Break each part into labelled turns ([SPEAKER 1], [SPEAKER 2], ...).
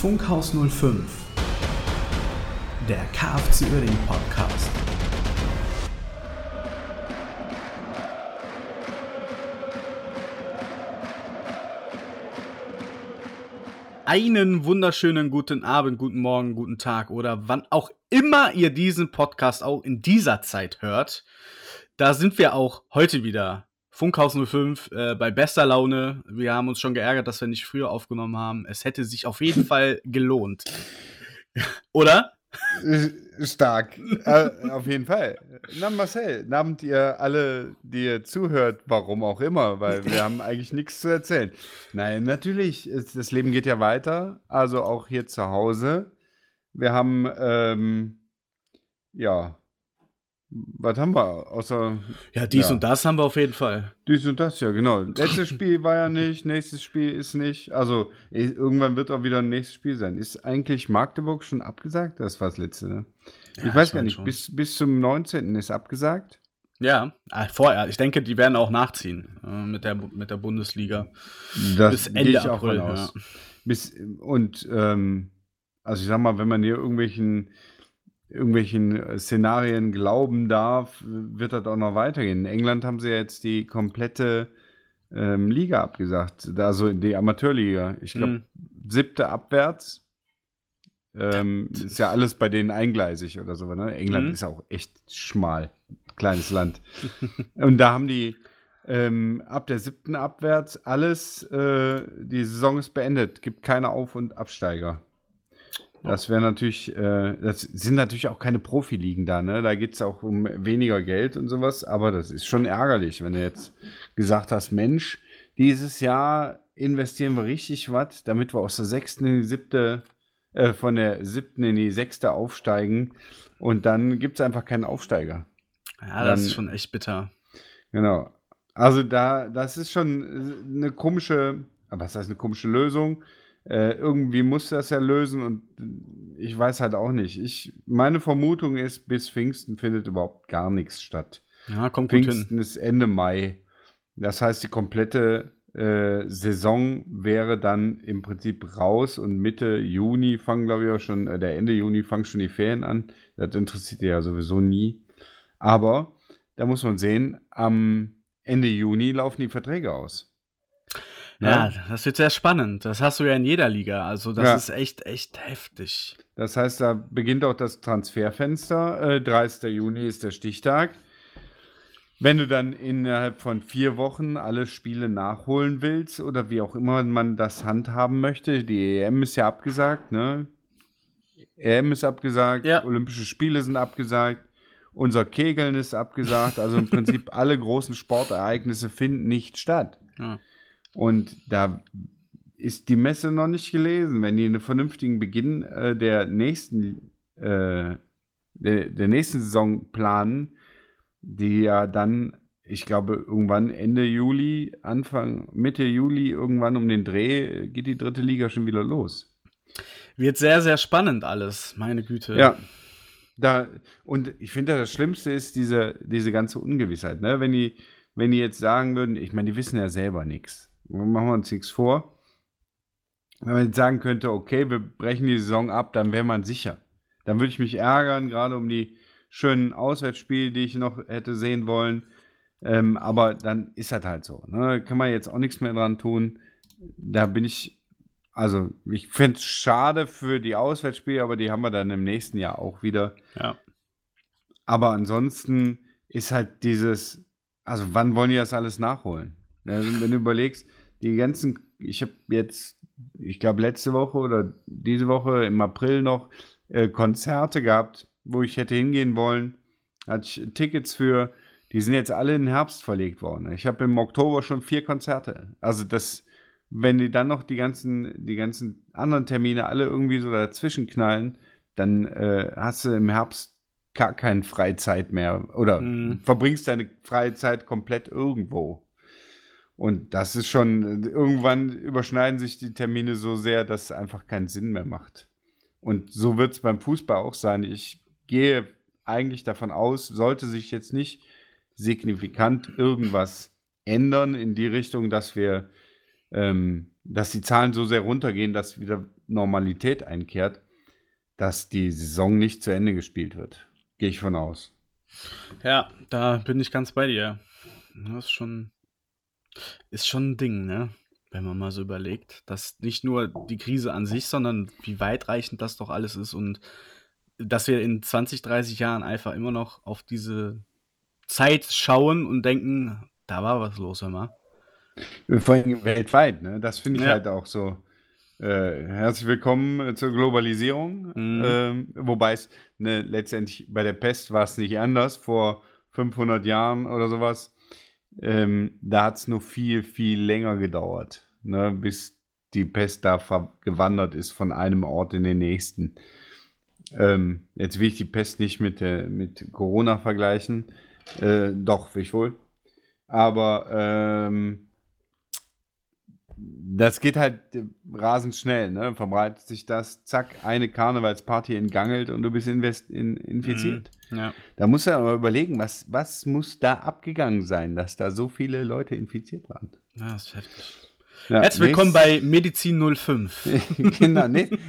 [SPEAKER 1] Funkhaus 05, der KFC Uerdingen Podcast. Einen wunderschönen guten Abend, guten Morgen, guten Tag oder wann auch immer ihr diesen Podcast auch in dieser Zeit hört. Da sind wir auch heute wieder. Funkhaus 05 äh, bei bester Laune. Wir haben uns schon geärgert, dass wir nicht früher aufgenommen haben. Es hätte sich auf jeden Fall gelohnt. Oder?
[SPEAKER 2] Stark. äh, auf jeden Fall. Na, Marcel, nahmt ihr alle, die ihr zuhört, warum auch immer, weil wir haben eigentlich nichts zu erzählen. Nein, natürlich, das Leben geht ja weiter, also auch hier zu Hause. Wir haben, ähm, ja, was haben wir außer.
[SPEAKER 1] Ja, dies ja. und das haben wir auf jeden Fall.
[SPEAKER 2] Dies und das, ja, genau. Letztes Spiel war ja nicht, nächstes Spiel ist nicht. Also irgendwann wird auch wieder ein nächstes Spiel sein. Ist eigentlich Magdeburg schon abgesagt? Das war das letzte, ne? Ja, ich weiß gar nicht, bis, bis zum 19. ist abgesagt.
[SPEAKER 1] Ja, ah, vorher. Ich denke, die werden auch nachziehen äh, mit, der, mit der Bundesliga.
[SPEAKER 2] Das bis Ende April. Ja. Bis, und ähm, also ich sag mal, wenn man hier irgendwelchen irgendwelchen äh, Szenarien glauben darf, wird das auch noch weitergehen. In England haben sie ja jetzt die komplette ähm, Liga abgesagt, also die Amateurliga. Ich glaube, mhm. siebte abwärts. Ähm, ist ja alles bei denen eingleisig oder so. Ne? England mhm. ist auch echt schmal, kleines Land. Und da haben die ähm, ab der siebten abwärts alles, äh, die Saison ist beendet, gibt keine Auf- und Absteiger. Das wäre natürlich, äh, das sind natürlich auch keine Profiligen da, ne? Da geht es auch um weniger Geld und sowas, aber das ist schon ärgerlich, wenn du jetzt gesagt hast, Mensch, dieses Jahr investieren wir richtig was, damit wir aus der sechsten in die siebte, äh, von der siebten in die sechste aufsteigen und dann gibt es einfach keinen Aufsteiger.
[SPEAKER 1] Ja, das dann, ist schon echt bitter.
[SPEAKER 2] Genau. Also da, das ist schon eine komische, was heißt eine komische Lösung? Äh, irgendwie muss das ja lösen und ich weiß halt auch nicht. Ich, meine Vermutung ist, bis Pfingsten findet überhaupt gar nichts statt.
[SPEAKER 1] Ja, kommt
[SPEAKER 2] Pfingsten gut hin. ist Ende Mai. Das heißt, die komplette äh, Saison wäre dann im Prinzip raus und Mitte Juni fangen, glaube ich, auch schon, äh, der Ende Juni fangen schon die Ferien an. Das interessiert ja sowieso nie. Aber da muss man sehen, am Ende Juni laufen die Verträge aus.
[SPEAKER 1] Ja, das wird sehr spannend. Das hast du ja in jeder Liga. Also das Ja. ist echt, echt heftig.
[SPEAKER 2] Das heißt, da beginnt auch das Transferfenster. Äh, 30. Juni ist der Stichtag. Wenn du dann innerhalb von vier Wochen alle Spiele nachholen willst oder wie auch immer man das handhaben möchte, die EM ist ja abgesagt, ne? EM ist abgesagt, Ja. Olympische Spiele sind abgesagt, unser Kegeln ist abgesagt. Also im Prinzip alle großen Sportereignisse finden nicht statt. Ja. Und da ist die Messe noch nicht gelesen. Wenn die einen vernünftigen Beginn äh, der nächsten äh, der, der nächsten Saison planen, die ja dann, ich glaube, irgendwann Ende Juli, Anfang, Mitte Juli, irgendwann um den Dreh, geht die dritte Liga schon wieder los.
[SPEAKER 1] Wird sehr, sehr spannend alles, meine Güte.
[SPEAKER 2] Ja. Da, und ich finde, das Schlimmste ist diese, diese ganze Ungewissheit. Ne? Wenn, die, wenn die jetzt sagen würden, ich meine, die wissen ja selber nichts machen wir uns nichts vor. Wenn man jetzt sagen könnte, okay, wir brechen die Saison ab, dann wäre man sicher. Dann würde ich mich ärgern, gerade um die schönen Auswärtsspiele, die ich noch hätte sehen wollen. Ähm, aber dann ist das halt so. Ne? Kann man jetzt auch nichts mehr dran tun. Da bin ich, also ich finde es schade für die Auswärtsspiele, aber die haben wir dann im nächsten Jahr auch wieder.
[SPEAKER 1] Ja.
[SPEAKER 2] Aber ansonsten ist halt dieses, also wann wollen die das alles nachholen? Also, wenn du überlegst, die ganzen, ich habe jetzt, ich glaube, letzte Woche oder diese Woche im April noch äh, Konzerte gehabt, wo ich hätte hingehen wollen. Hatte ich Tickets für, die sind jetzt alle in den Herbst verlegt worden. Ich habe im Oktober schon vier Konzerte. Also das, wenn die dann noch die ganzen, die ganzen anderen Termine alle irgendwie so dazwischen knallen, dann äh, hast du im Herbst gar keine Freizeit mehr oder mhm. verbringst deine Freizeit komplett irgendwo. Und das ist schon, irgendwann überschneiden sich die Termine so sehr, dass es einfach keinen Sinn mehr macht. Und so wird es beim Fußball auch sein. Ich gehe eigentlich davon aus, sollte sich jetzt nicht signifikant irgendwas ändern in die Richtung, dass wir, ähm, dass die Zahlen so sehr runtergehen, dass wieder Normalität einkehrt, dass die Saison nicht zu Ende gespielt wird. Gehe ich von aus.
[SPEAKER 1] Ja, da bin ich ganz bei dir. Das ist schon, ist schon ein Ding, ne? Wenn man mal so überlegt, dass nicht nur die Krise an sich, sondern wie weitreichend das doch alles ist und dass wir in 20, 30 Jahren einfach immer noch auf diese Zeit schauen und denken, da war was los, hör mal.
[SPEAKER 2] Vor allem weltweit, ne? Das finde ich ja. halt auch so. Äh, herzlich willkommen zur Globalisierung. Mhm. Ähm, wobei es ne, letztendlich bei der Pest war es nicht anders. Vor 500 Jahren oder sowas. Ähm, da hat es nur viel, viel länger gedauert, ne, bis die Pest da gewandert ist von einem Ort in den nächsten. Ähm, jetzt will ich die Pest nicht mit, äh, mit Corona vergleichen. Äh, doch, will ich wohl. Aber ähm, das geht halt rasend schnell, ne? Verbreitet sich das, zack, eine Karnevalsparty entgangelt und du bist in, infiziert. Mhm, ja. Da musst du aber überlegen, was, was muss da abgegangen sein, dass da so viele Leute infiziert waren.
[SPEAKER 1] Ja, das ist heftig. Ja, Herzlich willkommen bei Medizin 05.
[SPEAKER 2] genau,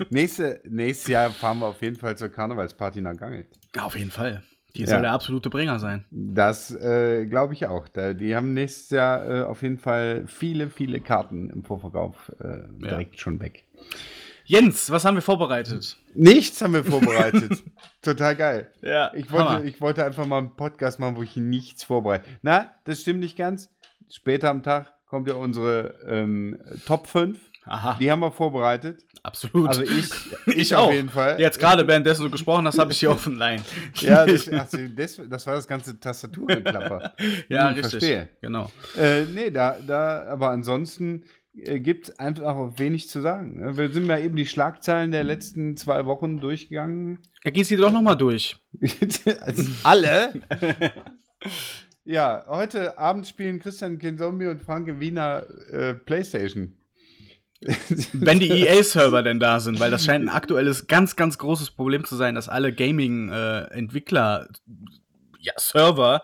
[SPEAKER 2] nächste, nächstes Jahr fahren wir auf jeden Fall zur Karnevalsparty nach Gangelt.
[SPEAKER 1] Ja, auf jeden Fall. Die soll ja. der absolute Bringer sein.
[SPEAKER 2] Das äh, glaube ich auch. Da, die haben nächstes Jahr äh, auf jeden Fall viele, viele Karten im Vorverkauf äh, direkt schon weg.
[SPEAKER 1] Jens, was haben wir vorbereitet?
[SPEAKER 2] Nichts haben wir vorbereitet. Total geil. Ja, ich wollte, ich wollte einfach mal einen Podcast machen, wo ich nichts vorbereite. Na, das stimmt nicht ganz. Später am Tag kommt ja unsere ähm, Top 5. Aha. Die haben wir vorbereitet.
[SPEAKER 1] Absolut.
[SPEAKER 2] Also ich, ich, ich auch. auf jeden Fall.
[SPEAKER 1] Jetzt gerade währenddessen du gesprochen hast, habe ich hier offline.
[SPEAKER 2] ja, das, das, das, war das ganze Tastaturklapper.
[SPEAKER 1] ja, hm, richtig. Verstehe. Genau.
[SPEAKER 2] Äh, nee, da, da, aber ansonsten gibt es einfach auch wenig zu sagen. Ne? Wir sind ja eben die Schlagzeilen der letzten zwei Wochen durchgegangen.
[SPEAKER 1] Ja, geh sie doch nochmal durch.
[SPEAKER 2] also alle? ja, heute Abend spielen Christian Kinzombie und Franke Wiener äh, Playstation.
[SPEAKER 1] Wenn die EA-Server denn da sind, weil das scheint ein aktuelles, ganz, ganz großes Problem zu sein, dass alle Gaming-Entwickler, äh, ja, Server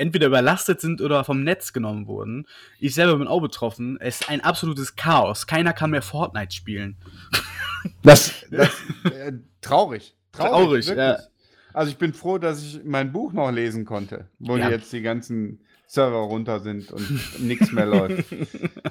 [SPEAKER 1] entweder überlastet sind oder vom Netz genommen wurden. Ich selber bin auch betroffen. Es ist ein absolutes Chaos. Keiner kann mehr Fortnite spielen.
[SPEAKER 2] Das, das äh, traurig. Traurig, traurig ja. Also ich bin froh, dass ich mein Buch noch lesen konnte, wo ja. jetzt die ganzen Server runter sind und nichts mehr läuft.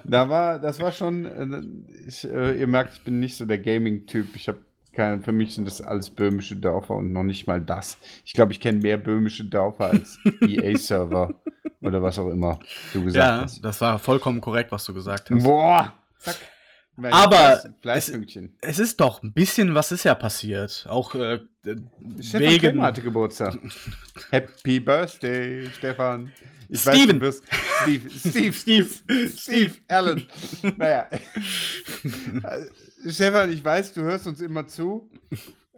[SPEAKER 2] Da war, das war schon, äh, ich, äh, ihr merkt, ich bin nicht so der Gaming-Typ. Ich habe keine, für mich sind das alles böhmische Dörfer und noch nicht mal das. Ich glaube, ich kenne mehr böhmische Dörfer als EA-Server oder was auch immer du gesagt ja, hast.
[SPEAKER 1] Ja, das war vollkommen korrekt, was du gesagt hast.
[SPEAKER 2] Boah, zack.
[SPEAKER 1] Aber es, es, ist doch ein bisschen, was ist ja passiert. Auch äh,
[SPEAKER 2] Stefan wegen... hatte Geburtstag. Happy Birthday, Stefan. Ich Steven. Weiß, Steve, Steve, Steve, Steve, Allen. Naja. Stefan, ich weiß, du hörst uns immer zu.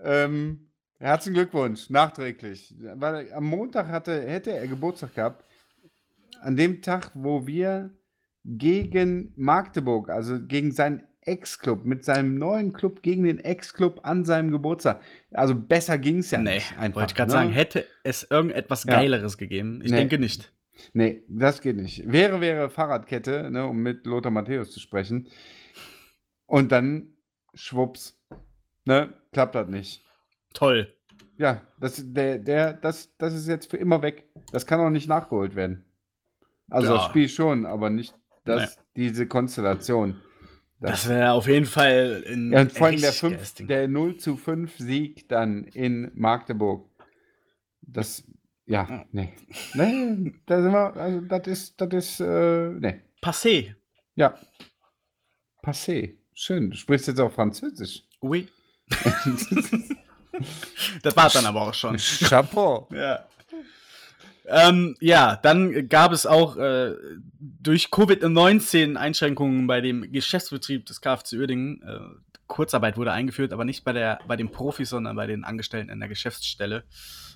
[SPEAKER 2] Ähm, herzlichen Glückwunsch, nachträglich. Weil am Montag hatte, hätte er Geburtstag gehabt. An dem Tag, wo wir gegen Magdeburg, also gegen seinen Ex-Club, mit seinem neuen Club gegen den Ex-Club an seinem Geburtstag. Also besser ging es ja
[SPEAKER 1] nee, nicht. Einfach, wollte ich gerade ne? sagen, hätte es irgendetwas Geileres ja. gegeben? Ich nee. denke nicht.
[SPEAKER 2] Nee, das geht nicht. Wäre, wäre Fahrradkette, ne, um mit Lothar Matthäus zu sprechen. Und dann schwupps. Ne, klappt das nicht.
[SPEAKER 1] Toll.
[SPEAKER 2] Ja, das, der, der, das, das ist jetzt für immer weg. Das kann auch nicht nachgeholt werden. Also ja. das Spiel schon, aber nicht das, nee. diese Konstellation.
[SPEAKER 1] Das, das wäre auf jeden Fall
[SPEAKER 2] in ja, und vor allem der, 5, der 0 zu 5 Sieg dann in Magdeburg. Das, ja, nee. Nee, da sind wir, also das ist, das ist, äh, nee.
[SPEAKER 1] Passé.
[SPEAKER 2] Ja. Passé. Schön. Du sprichst jetzt auch Französisch.
[SPEAKER 1] Oui. das war dann aber auch schon.
[SPEAKER 2] Chapeau.
[SPEAKER 1] Ja. Ähm, ja, dann gab es auch äh, durch Covid-19 Einschränkungen bei dem Geschäftsbetrieb des KfC Uerdingen. Äh, Kurzarbeit wurde eingeführt, aber nicht bei, der, bei den Profis, sondern bei den Angestellten in der Geschäftsstelle.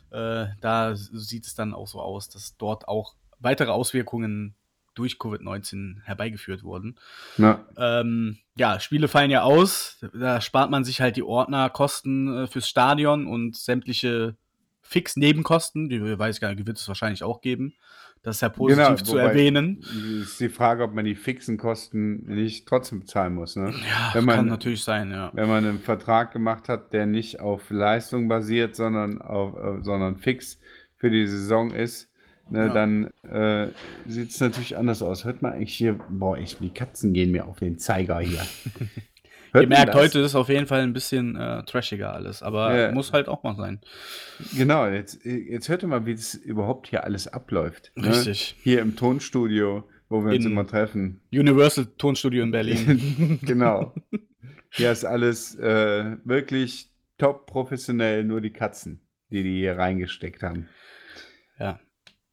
[SPEAKER 1] Äh, da sieht es dann auch so aus, dass dort auch weitere Auswirkungen durch Covid-19 herbeigeführt wurden. Ja. Ähm, ja, Spiele fallen ja aus. Da spart man sich halt die Ordnerkosten äh, fürs Stadion und sämtliche Fix-Nebenkosten, die weiß ich gar nicht, wird es wahrscheinlich auch geben. Das ist ja positiv genau, zu erwähnen.
[SPEAKER 2] Ist die Frage, ob man die fixen Kosten nicht trotzdem bezahlen muss. Ne?
[SPEAKER 1] Ja, wenn man, kann natürlich sein, ja.
[SPEAKER 2] Wenn man einen Vertrag gemacht hat, der nicht auf Leistung basiert, sondern, auf, äh, sondern fix für die Saison ist, ne, ja. dann äh, sieht es natürlich anders aus. Hört man eigentlich hier, boah, echt, die Katzen gehen mir auf den Zeiger hier.
[SPEAKER 1] Ihr merkt, das? heute ist auf jeden Fall ein bisschen äh, trashiger alles, aber ja. muss halt auch mal sein.
[SPEAKER 2] Genau, jetzt, jetzt hört ihr mal, wie es überhaupt hier alles abläuft.
[SPEAKER 1] Ne? Richtig.
[SPEAKER 2] Hier im Tonstudio, wo wir in uns immer treffen.
[SPEAKER 1] Universal Tonstudio in Berlin.
[SPEAKER 2] genau. Hier ist alles äh, wirklich top professionell, nur die Katzen, die die hier reingesteckt haben.
[SPEAKER 1] Ja.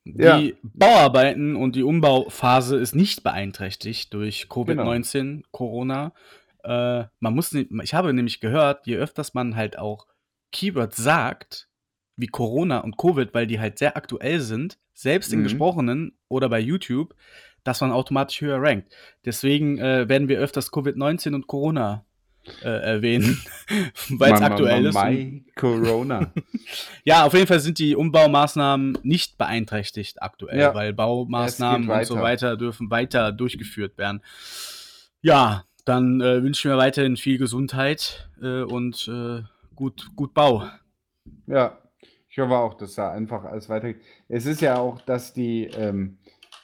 [SPEAKER 1] Die ja. Bauarbeiten und die Umbauphase ist nicht beeinträchtigt durch Covid-19, genau. Corona. Äh, man muss, ich habe nämlich gehört, je öfters man halt auch Keywords sagt, wie Corona und Covid, weil die halt sehr aktuell sind, selbst in mhm. gesprochenen oder bei YouTube, dass man automatisch höher rankt. Deswegen äh, werden wir öfters Covid-19 und Corona äh, erwähnen, weil es aktuell ist.
[SPEAKER 2] My Corona.
[SPEAKER 1] ja, auf jeden Fall sind die Umbaumaßnahmen nicht beeinträchtigt aktuell, ja. weil Baumaßnahmen und so weiter dürfen weiter durchgeführt werden. Ja, dann äh, wünsche ich mir weiterhin viel Gesundheit äh, und äh, gut, gut Bau.
[SPEAKER 2] Ja, ich hoffe auch, dass da einfach alles weitergeht. Es ist ja auch, dass die, ähm,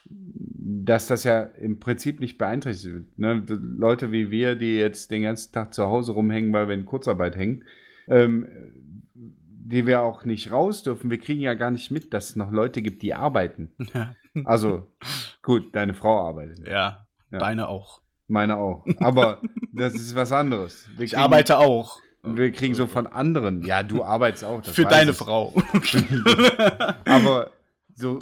[SPEAKER 2] dass das ja im Prinzip nicht beeinträchtigt wird. Ne? Leute wie wir, die jetzt den ganzen Tag zu Hause rumhängen, weil wir in Kurzarbeit hängen, ähm, die wir auch nicht raus dürfen. Wir kriegen ja gar nicht mit, dass es noch Leute gibt, die arbeiten. Ja. Also, gut, deine Frau arbeitet.
[SPEAKER 1] Ja, ja. deine auch.
[SPEAKER 2] Meine auch. Aber das ist was anderes.
[SPEAKER 1] Wir ich arbeite auch.
[SPEAKER 2] Wir kriegen so von anderen. Ja, du arbeitest auch.
[SPEAKER 1] Für deine ich. Frau.
[SPEAKER 2] Aber so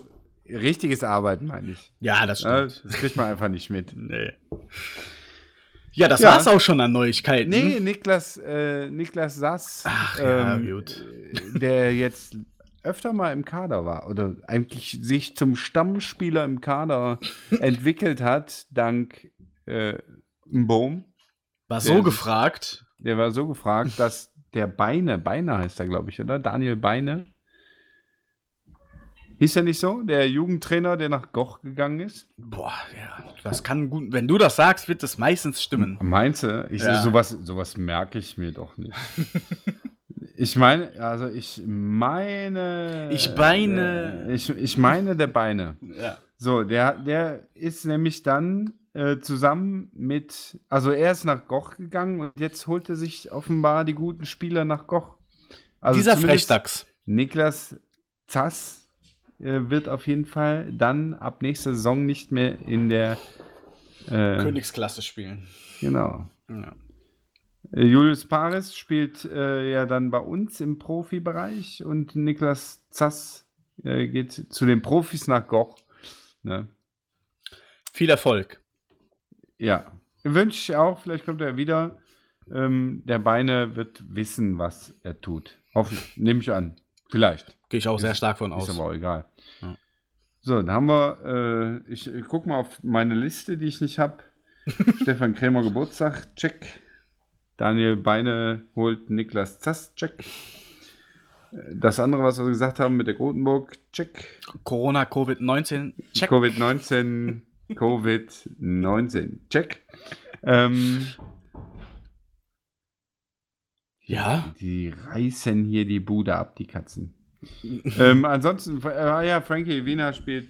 [SPEAKER 2] richtiges Arbeiten meine ich.
[SPEAKER 1] Ja, das stimmt.
[SPEAKER 2] Das kriegt man einfach nicht mit.
[SPEAKER 1] Nee. Ja, das ja. war's auch schon an Neuigkeiten.
[SPEAKER 2] Nee, Niklas, äh, Niklas Sass,
[SPEAKER 1] Ach, ja, ähm, gut.
[SPEAKER 2] der jetzt öfter mal im Kader war oder eigentlich sich zum Stammspieler im Kader entwickelt hat, dank äh, Bohm.
[SPEAKER 1] War so gefragt.
[SPEAKER 2] Der war so gefragt, dass der Beine, Beine heißt er, glaube ich, oder? Daniel Beine. Hieß er nicht so? Der Jugendtrainer, der nach Goch gegangen ist?
[SPEAKER 1] Boah, ja, das kann gut. Wenn du das sagst, wird das meistens stimmen.
[SPEAKER 2] Meinst du? Ich, ja. sowas, sowas merke ich mir doch nicht. ich meine, also ich meine.
[SPEAKER 1] Ich beine.
[SPEAKER 2] Äh, ich, ich meine der Beine.
[SPEAKER 1] Ja.
[SPEAKER 2] So, der, der ist nämlich dann äh, zusammen mit, also er ist nach Goch gegangen und jetzt holt er sich offenbar die guten Spieler nach Goch.
[SPEAKER 1] Also Dieser Frechdachs.
[SPEAKER 2] Niklas Zass wird auf jeden Fall dann ab nächster Saison nicht mehr in der
[SPEAKER 1] äh, Königsklasse spielen.
[SPEAKER 2] Genau. Ja. Äh, Julius Paris spielt äh, ja dann bei uns im Profibereich und Niklas Zass äh, geht zu den Profis nach Goch. Ne?
[SPEAKER 1] Viel Erfolg.
[SPEAKER 2] Ja, wünsche ich auch. Vielleicht kommt er wieder. Ähm, der Beine wird wissen, was er tut. Hoffentlich, nehme ich an. Vielleicht.
[SPEAKER 1] Gehe ich auch ist, sehr stark von aus.
[SPEAKER 2] Ist aber auch egal. Ja. So, dann haben wir, äh, ich, ich gucke mal auf meine Liste, die ich nicht habe. Stefan Krämer Geburtstag, check. Daniel Beine holt Niklas Zass, check. Das andere, was wir gesagt haben mit der Grotenburg, check.
[SPEAKER 1] Corona, Covid-19,
[SPEAKER 2] check. Covid-19, Covid-19. Check. Ähm,
[SPEAKER 1] ja.
[SPEAKER 2] Die reißen hier die Bude ab, die Katzen. ähm, ansonsten, äh, ja, Frankie Wiener spielt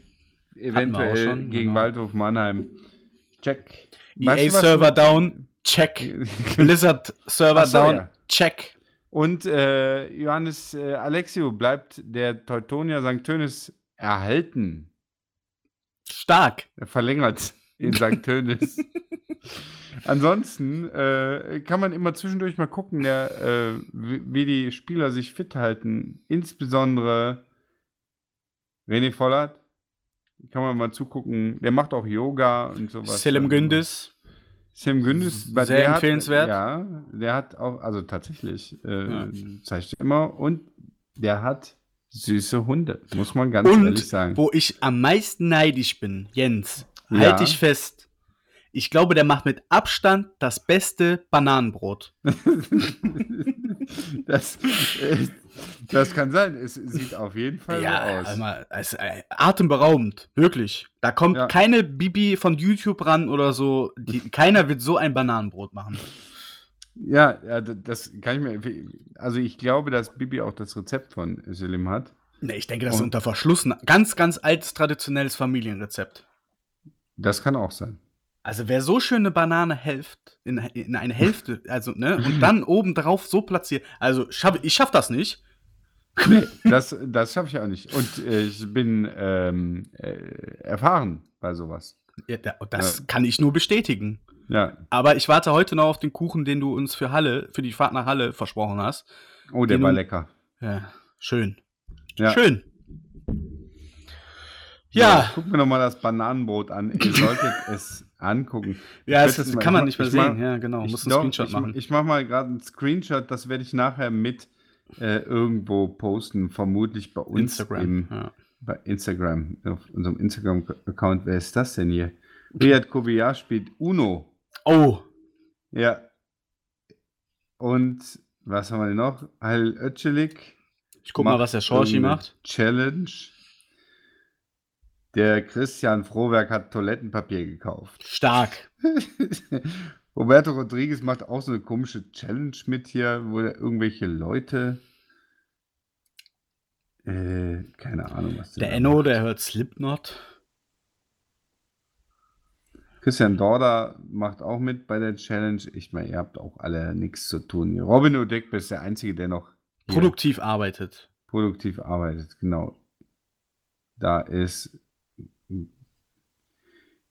[SPEAKER 2] eventuell schon, gegen genau. Waldhof Mannheim. Check.
[SPEAKER 1] EA-Server down, check. Blizzard-Server so, down, ja. check.
[SPEAKER 2] Und äh, Johannes äh, Alexio bleibt der Teutonia St. Tönis erhalten.
[SPEAKER 1] Stark.
[SPEAKER 2] Er verlängert in St. Tönis. Ansonsten äh, kann man immer zwischendurch mal gucken, der, äh, wie, die Spieler sich fit halten. Insbesondere René Vollert. Kann man mal zugucken. Der macht auch Yoga und sowas.
[SPEAKER 1] Selim Gündis.
[SPEAKER 2] Selim Gündis.
[SPEAKER 1] Sehr empfehlenswert.
[SPEAKER 2] Hat, ja, der hat auch, also tatsächlich, äh, ja. zeigt immer. Und der hat Süße Hunde, muss man ganz
[SPEAKER 1] Und
[SPEAKER 2] ehrlich sagen.
[SPEAKER 1] Wo ich am meisten neidisch bin, Jens, ja. halte ich fest. Ich glaube, der macht mit Abstand das beste Bananenbrot.
[SPEAKER 2] das, äh, das kann sein. Es sieht auf jeden Fall
[SPEAKER 1] ja,
[SPEAKER 2] so aus.
[SPEAKER 1] Einmal, es, äh, atemberaubend, wirklich. Da kommt ja. keine Bibi von YouTube ran oder so. Die, keiner wird so ein Bananenbrot machen.
[SPEAKER 2] Ja, ja, das kann ich mir. Also ich glaube, dass Bibi auch das Rezept von Selim hat.
[SPEAKER 1] Ne, ich denke, das ist unter Verschluss. Ganz, ganz altes, traditionelles Familienrezept.
[SPEAKER 2] Das kann auch sein.
[SPEAKER 1] Also wer so schön eine Banane helft, in, in eine Hälfte, also, ne, und dann oben drauf so platziert, also schaff, ich schaff das nicht.
[SPEAKER 2] Nee, das, das schaffe ich auch nicht. Und äh, ich bin ähm, äh, erfahren bei sowas.
[SPEAKER 1] Ja, das ja. kann ich nur bestätigen.
[SPEAKER 2] Ja.
[SPEAKER 1] Aber ich warte heute noch auf den Kuchen, den du uns für Halle, für die Fahrt nach Halle versprochen hast.
[SPEAKER 2] Oh, der war du, lecker.
[SPEAKER 1] Ja, schön. Ja. Schön. Ja.
[SPEAKER 2] ja guck mir nochmal das Bananenbrot an. Ihr solltet es angucken.
[SPEAKER 1] Ja, das, das kann man nicht mehr sehen. Mach, ja, genau. Muss einen Screenshot
[SPEAKER 2] ich,
[SPEAKER 1] machen.
[SPEAKER 2] Ich mache mal gerade einen Screenshot. Das werde ich nachher mit äh, irgendwo posten. Vermutlich bei uns
[SPEAKER 1] Instagram. Im, ja.
[SPEAKER 2] Bei Instagram. Auf unserem Instagram-Account. Wer ist das denn hier? Riyad Kobiya spielt Uno.
[SPEAKER 1] Oh.
[SPEAKER 2] Ja. Und was haben wir denn noch? Al Öcelik
[SPEAKER 1] ich guck mal, was der Schorschi macht.
[SPEAKER 2] Challenge. Der Christian Frohwerk hat Toilettenpapier gekauft.
[SPEAKER 1] Stark.
[SPEAKER 2] Roberto Rodriguez macht auch so eine komische Challenge mit hier, wo irgendwelche Leute. Äh, keine Ahnung, was
[SPEAKER 1] der Enno, der hört Slipknot.
[SPEAKER 2] Christian Dorda macht auch mit bei der Challenge. Ich meine, ihr habt auch alle nichts zu tun. Robin Udekbe ist der Einzige, der noch
[SPEAKER 1] Produktiv arbeitet.
[SPEAKER 2] Produktiv arbeitet, genau. Da ist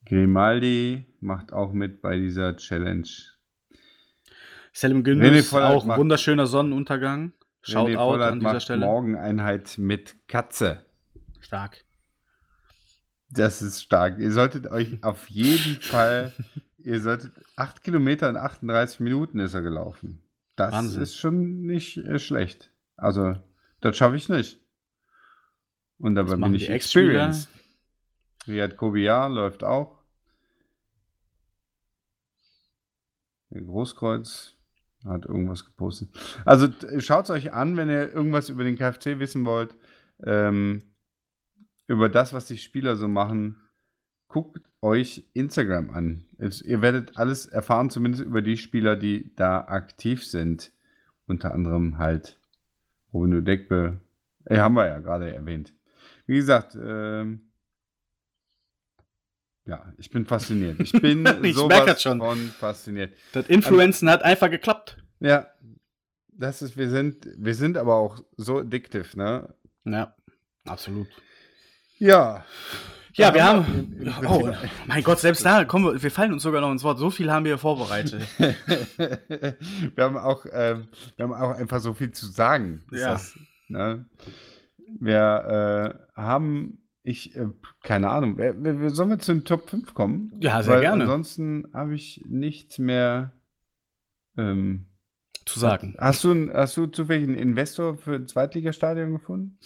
[SPEAKER 2] Grimaldi, macht auch mit bei dieser Challenge.
[SPEAKER 1] Selim Gündüz, auch ein wunderschöner Sonnenuntergang.
[SPEAKER 2] Schaut out an dieser Stelle. Morgeneinheit mit Katze.
[SPEAKER 1] Stark.
[SPEAKER 2] Das ist stark. Ihr solltet euch auf jeden Fall, ihr solltet 8 Kilometer in 38 Minuten ist er gelaufen. Das Wahnsinn. ist schon nicht äh, schlecht. Also, das schaffe ich nicht. Und dabei bin ich experienced. Riyad Kobiar läuft auch. Der Großkreuz hat irgendwas gepostet. Also schaut es euch an, wenn ihr irgendwas über den KFC wissen wollt. Ähm, über das, was die Spieler so machen. Guckt euch Instagram an. Es, ihr werdet alles erfahren, zumindest über die Spieler, die da aktiv sind. Unter anderem halt Robin Dekbe. Äh, haben wir ja gerade erwähnt. Wie gesagt, ähm, ja, ich bin fasziniert. Ich bin ich sowas schon. von fasziniert.
[SPEAKER 1] Das Influenzen also, hat einfach geklappt.
[SPEAKER 2] Ja, das ist, wir sind, wir sind aber auch so addictive, ne?
[SPEAKER 1] Ja, absolut.
[SPEAKER 2] Ja.
[SPEAKER 1] Ja, wir haben. Oh, mein Gott, selbst da, kommen wir, wir fallen uns sogar noch ins Wort. So viel haben wir vorbereitet.
[SPEAKER 2] wir, haben auch, äh, wir haben auch einfach so viel zu sagen.
[SPEAKER 1] Ja. Das,
[SPEAKER 2] ne? Wir äh, haben, ich, äh, keine Ahnung, sollen wir zu den Top 5 kommen?
[SPEAKER 1] Ja, sehr Weil gerne.
[SPEAKER 2] Ansonsten habe ich nichts mehr. Ähm,
[SPEAKER 1] zu sagen.
[SPEAKER 2] Hast du, hast du zufällig einen Investor für ein Zweitligastadion gefunden?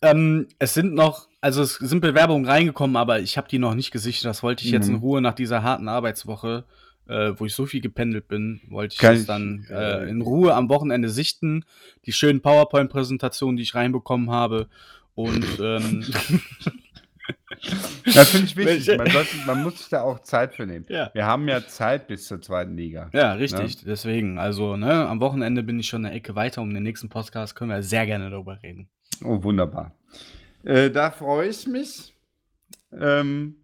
[SPEAKER 1] Ähm, es sind noch, also es sind Bewerbungen reingekommen, aber ich habe die noch nicht gesichert. Das wollte ich mhm. jetzt in Ruhe nach dieser harten Arbeitswoche, äh, wo ich so viel gependelt bin, wollte ich Kann das dann äh, äh, in Ruhe am Wochenende sichten. Die schönen PowerPoint-Präsentationen, die ich reinbekommen habe. Und ähm,
[SPEAKER 2] Das finde ich wichtig. Man, sollte, man, muss sich da auch Zeit für nehmen.
[SPEAKER 1] Ja.
[SPEAKER 2] Wir haben ja Zeit bis zur zweiten Liga.
[SPEAKER 1] Ja, richtig. Ne? Deswegen, also ne, am Wochenende bin ich schon eine Ecke weiter. Um den nächsten Podcast können wir sehr gerne darüber reden.
[SPEAKER 2] Oh, wunderbar. Äh, da freue ich mich. Ähm,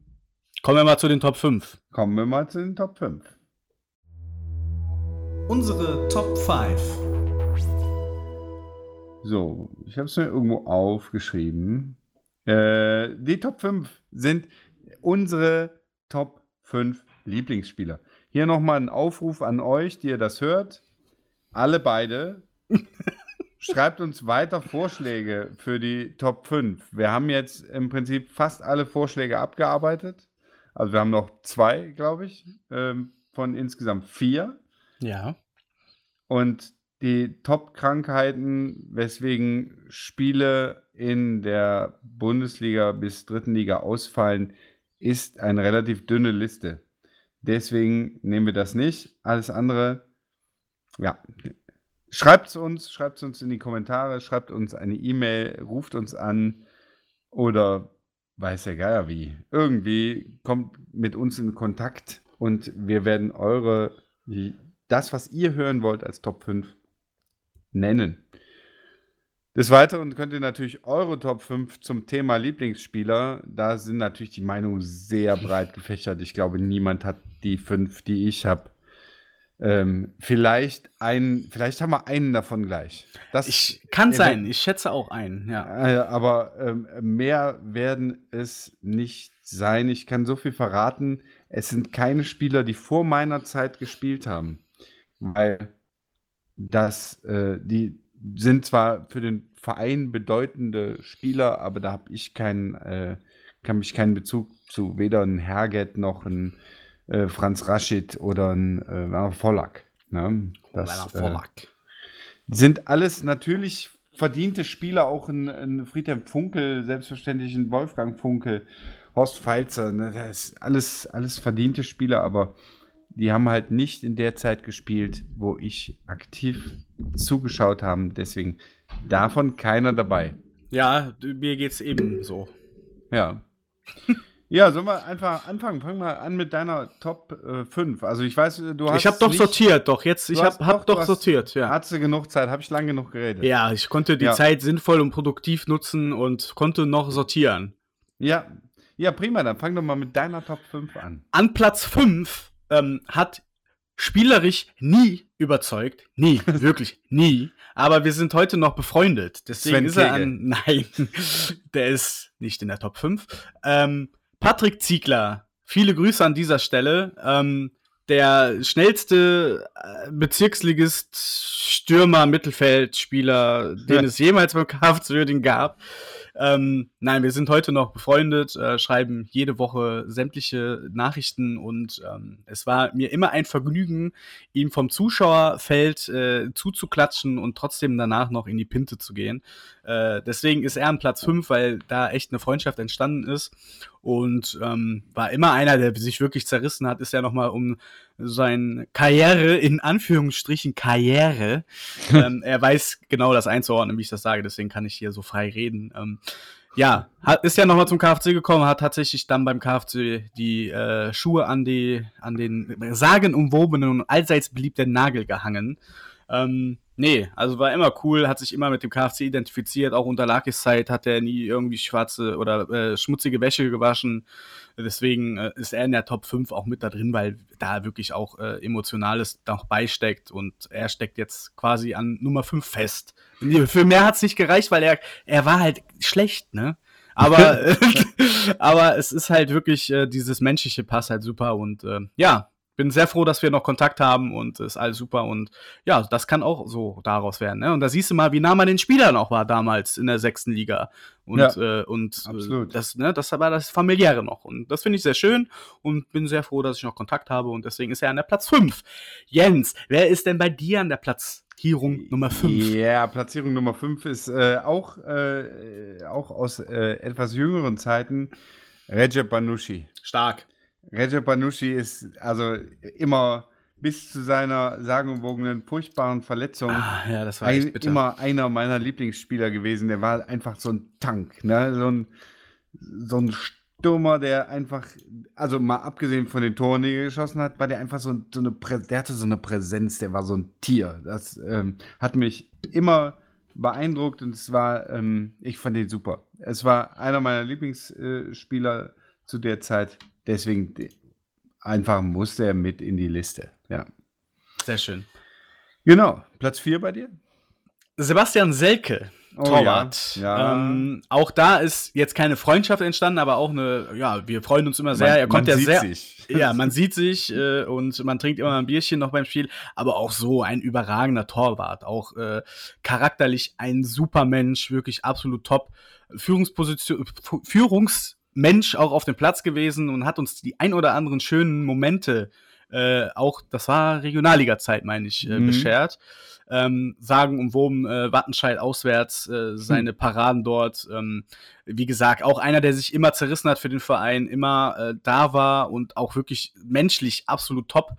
[SPEAKER 1] kommen wir mal zu den Top 5.
[SPEAKER 2] Kommen wir mal zu den Top 5.
[SPEAKER 1] Unsere Top 5.
[SPEAKER 2] So, ich habe es mir irgendwo aufgeschrieben. Äh, die Top 5 sind unsere Top 5 Lieblingsspieler. Hier nochmal ein Aufruf an euch, die ihr das hört. Alle beide. Schreibt uns weiter Vorschläge für die Top 5. Wir haben jetzt im Prinzip fast alle Vorschläge abgearbeitet. Also wir haben noch zwei, glaube ich, ähm, von insgesamt vier.
[SPEAKER 1] Ja.
[SPEAKER 2] Und die Top-Krankheiten, weswegen Spiele in der Bundesliga bis dritten Liga ausfallen, ist eine relativ dünne Liste. Deswegen nehmen wir das nicht. Alles andere, ja. Schreibt es uns, schreibt es uns in die Kommentare, schreibt uns eine E-Mail, ruft uns an oder weiß der Geier wie. Irgendwie kommt mit uns in Kontakt und wir werden eure, das, was ihr hören wollt als Top 5, nennen. Des Weiteren könnt ihr natürlich eure Top 5 zum Thema Lieblingsspieler, da sind natürlich die Meinungen sehr breit gefächert. Ich glaube, niemand hat die fünf, die ich habe. Ähm, vielleicht einen, vielleicht haben wir einen davon gleich.
[SPEAKER 1] Das ich, kann sein, ich schätze auch einen, ja.
[SPEAKER 2] Äh, aber ähm, mehr werden es nicht sein. Ich kann so viel verraten. Es sind keine Spieler, die vor meiner Zeit gespielt haben. Weil das, äh, die, sind zwar für den Verein bedeutende Spieler, aber da habe ich keinen, äh, kann mich keinen Bezug zu weder ein Herget noch ein äh, Franz Raschid oder ein äh, Werner Vollack. Ne? Das, Werner Vollack. Äh, sind alles natürlich verdiente Spieler, auch ein, ein Friedhelm Funkel, selbstverständlich ein Wolfgang Funkel, Horst Feilzer, ne? das ist alles, alles verdiente Spieler, aber die haben halt nicht in der Zeit gespielt, wo ich aktiv zugeschaut habe. Deswegen davon keiner dabei.
[SPEAKER 1] Ja, mir geht's eben so.
[SPEAKER 2] Ja. Ja, sollen wir einfach anfangen? Fang mal an mit deiner Top äh, 5. Also ich weiß, du hast.
[SPEAKER 1] Ich habe doch nicht, sortiert, doch jetzt. Ich habe hab doch, doch sortiert, ja.
[SPEAKER 2] Hast du genug Zeit? Habe ich lang genug geredet?
[SPEAKER 1] Ja, ich konnte die ja. Zeit sinnvoll und produktiv nutzen und konnte noch sortieren.
[SPEAKER 2] Ja, ja, prima. Dann fang doch mal mit deiner Top 5 an.
[SPEAKER 1] An Platz 5 ähm, hat spielerisch nie überzeugt. Nie, wirklich nie. Aber wir sind heute noch befreundet. Deswegen Sven ist er Kegel. an. Nein, der ist nicht in der Top 5. Ähm, Patrick Ziegler, viele Grüße an dieser Stelle. Ähm, der schnellste äh, Bezirksligist Stürmer Mittelfeldspieler, den ja. es jemals beim KFC Würding gab. Ähm, nein, wir sind heute noch befreundet, äh, schreiben jede Woche sämtliche Nachrichten und ähm, es war mir immer ein Vergnügen, ihm vom Zuschauerfeld äh, zuzuklatschen und trotzdem danach noch in die Pinte zu gehen. Äh, deswegen ist er an Platz 5, weil da echt eine Freundschaft entstanden ist und ähm, war immer einer, der sich wirklich zerrissen hat, ist ja nochmal um sein Karriere, in Anführungsstrichen Karriere. ähm, er weiß genau das einzuordnen, wie ich das sage, deswegen kann ich hier so frei reden. Ähm, ja, hat, ist ja nochmal zum KFC gekommen, hat tatsächlich dann beim KFC die äh, Schuhe an, die, an den sagenumwobenen und allseits beliebten Nagel gehangen. Ähm, nee, also war immer cool, hat sich immer mit dem KFC identifiziert. Auch unter Lakis Zeit hat er nie irgendwie schwarze oder äh, schmutzige Wäsche gewaschen. Deswegen äh, ist er in der Top 5 auch mit da drin, weil da wirklich auch äh, Emotionales noch beisteckt und er steckt jetzt quasi an Nummer 5 fest. Für mehr hat es nicht gereicht, weil er, er war halt schlecht, ne? Aber, aber es ist halt wirklich, äh, dieses menschliche Pass halt super und äh, ja, bin sehr froh, dass wir noch Kontakt haben und ist alles super und ja, das kann auch so daraus werden. Ne? Und da siehst du mal, wie nah man den Spielern auch war damals in der sechsten Liga. Und, ja, äh, und äh, das, ne, das war das familiäre noch. Und das finde ich sehr schön und bin sehr froh, dass ich noch Kontakt habe und deswegen ist er an der Platz 5. Jens, wer ist denn bei dir an der Platzierung Nummer 5?
[SPEAKER 2] Ja, Platzierung Nummer 5 ist äh, auch, äh, auch aus äh, etwas jüngeren Zeiten Recep Banushi.
[SPEAKER 1] Stark.
[SPEAKER 2] Recep Banushi ist also immer bis zu seiner sagenumwogenen, furchtbaren Verletzung
[SPEAKER 1] ah, ja,
[SPEAKER 2] ein, immer einer meiner Lieblingsspieler gewesen. Der war einfach so ein Tank, ne? so, ein, so ein Stürmer, der einfach, also mal abgesehen von den Toren, die er geschossen hat, war der einfach so, so eine, Prä der hatte so eine Präsenz, der war so ein Tier. Das ähm, hat mich immer beeindruckt und es war, ähm, ich fand ihn super. Es war einer meiner Lieblingsspieler äh, zu der Zeit. Deswegen einfach musste er mit in die Liste. Ja.
[SPEAKER 1] Sehr schön.
[SPEAKER 2] Genau. Platz 4 bei dir?
[SPEAKER 1] Sebastian Selke. Oh, Torwart. Ja, ja. Ähm, auch da ist jetzt keine Freundschaft entstanden, aber auch eine, ja, wir freuen uns immer sehr. Man, er kommt ja sehr. Sich. Ja, man sieht sich äh, und man trinkt immer ein Bierchen noch beim Spiel, aber auch so ein überragender Torwart. Auch äh, charakterlich ein super Mensch, wirklich absolut top. Führungsposition, Führungs Mensch auch auf dem Platz gewesen und hat uns die ein oder anderen schönen Momente äh, auch, das war Regionalliga-Zeit, meine ich, äh, mhm. beschert. Ähm, sagen umwoben äh, Wattenscheid auswärts, äh, seine hm. Paraden dort. Ähm, wie gesagt, auch einer, der sich immer zerrissen hat für den Verein, immer äh, da war und auch wirklich menschlich absolut top.